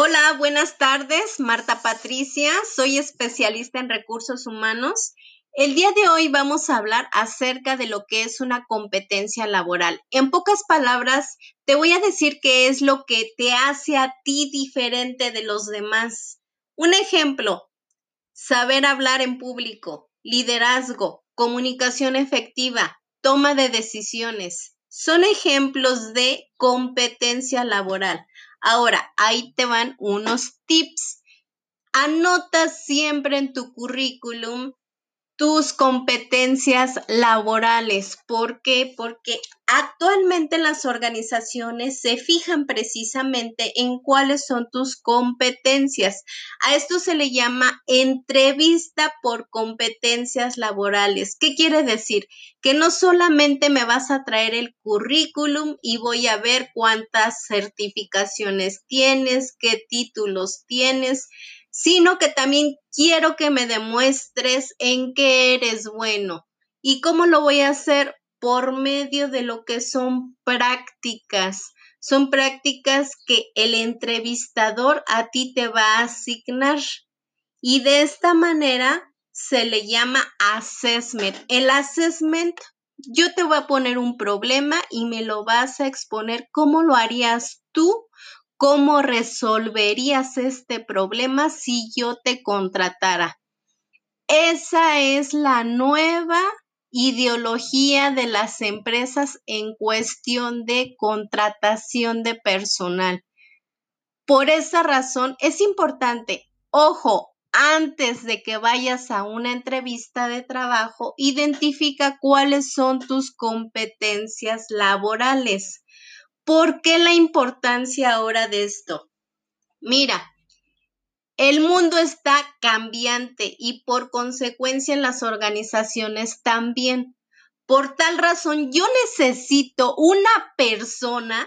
Hola, buenas tardes. Marta Patricia, soy especialista en recursos humanos. El día de hoy vamos a hablar acerca de lo que es una competencia laboral. En pocas palabras, te voy a decir qué es lo que te hace a ti diferente de los demás. Un ejemplo, saber hablar en público, liderazgo, comunicación efectiva, toma de decisiones. Son ejemplos de competencia laboral. Ahora, ahí te van unos tips. Anota siempre en tu currículum tus competencias laborales. ¿Por qué? Porque actualmente las organizaciones se fijan precisamente en cuáles son tus competencias. A esto se le llama entrevista por competencias laborales. ¿Qué quiere decir? Que no solamente me vas a traer el currículum y voy a ver cuántas certificaciones tienes, qué títulos tienes, sino que también quiero que me demuestres en qué eres bueno. ¿Y cómo lo voy a hacer? Por medio de lo que son prácticas. Son prácticas que el entrevistador a ti te va a asignar. Y de esta manera se le llama assessment. El assessment, yo te voy a poner un problema y me lo vas a exponer cómo lo harías tú ¿Cómo resolverías este problema si yo te contratara? Esa es la nueva ideología de las empresas en cuestión de contratación de personal. Por esa razón es importante, ojo, antes de que vayas a una entrevista de trabajo, identifica cuáles son tus competencias laborales. ¿Por qué la importancia ahora de esto? Mira, el mundo está cambiante y por consecuencia en las organizaciones también. Por tal razón, yo necesito una persona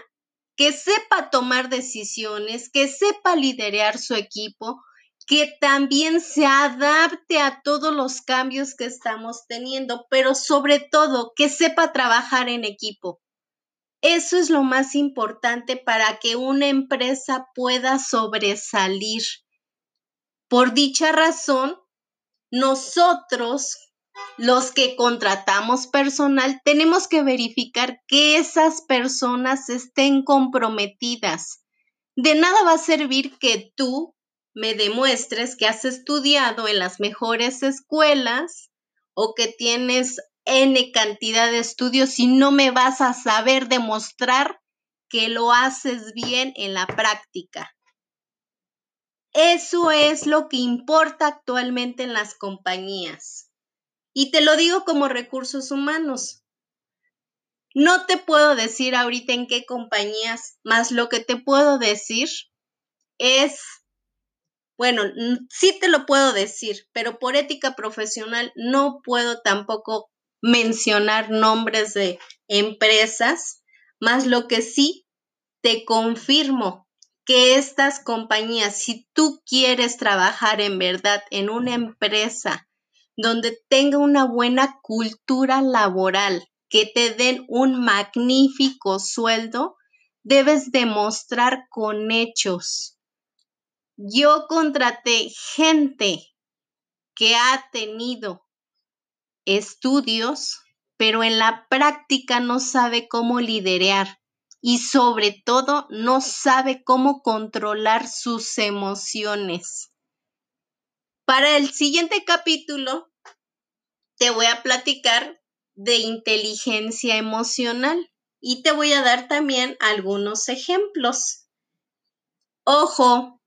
que sepa tomar decisiones, que sepa liderar su equipo, que también se adapte a todos los cambios que estamos teniendo, pero sobre todo que sepa trabajar en equipo. Eso es lo más importante para que una empresa pueda sobresalir. Por dicha razón, nosotros, los que contratamos personal, tenemos que verificar que esas personas estén comprometidas. De nada va a servir que tú me demuestres que has estudiado en las mejores escuelas o que tienes N cantidad de estudios si no me vas a saber demostrar que lo haces bien en la práctica. Eso es lo que importa actualmente en las compañías. Y te lo digo como recursos humanos. No te puedo decir ahorita en qué compañías, más lo que te puedo decir es, bueno, sí te lo puedo decir, pero por ética profesional no puedo tampoco mencionar nombres de empresas, más lo que sí te confirmo que estas compañías, si tú quieres trabajar en verdad en una empresa donde tenga una buena cultura laboral, que te den un magnífico sueldo, debes demostrar con hechos. Yo contraté gente que ha tenido estudios, pero en la práctica no sabe cómo liderar y sobre todo no sabe cómo controlar sus emociones. Para el siguiente capítulo te voy a platicar de inteligencia emocional y te voy a dar también algunos ejemplos. Ojo,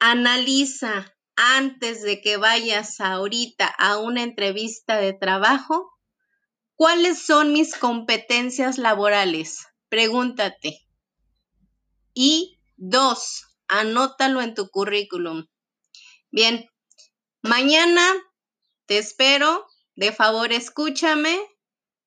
analiza antes de que vayas ahorita a una entrevista de trabajo, ¿cuáles son mis competencias laborales? Pregúntate. Y dos, anótalo en tu currículum. Bien, mañana te espero, de favor escúchame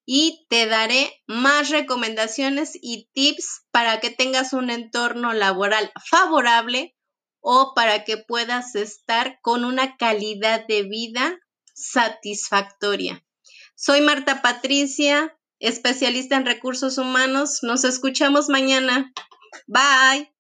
y te daré más recomendaciones y tips para que tengas un entorno laboral favorable o para que puedas estar con una calidad de vida satisfactoria. Soy Marta Patricia, especialista en recursos humanos. Nos escuchamos mañana. Bye.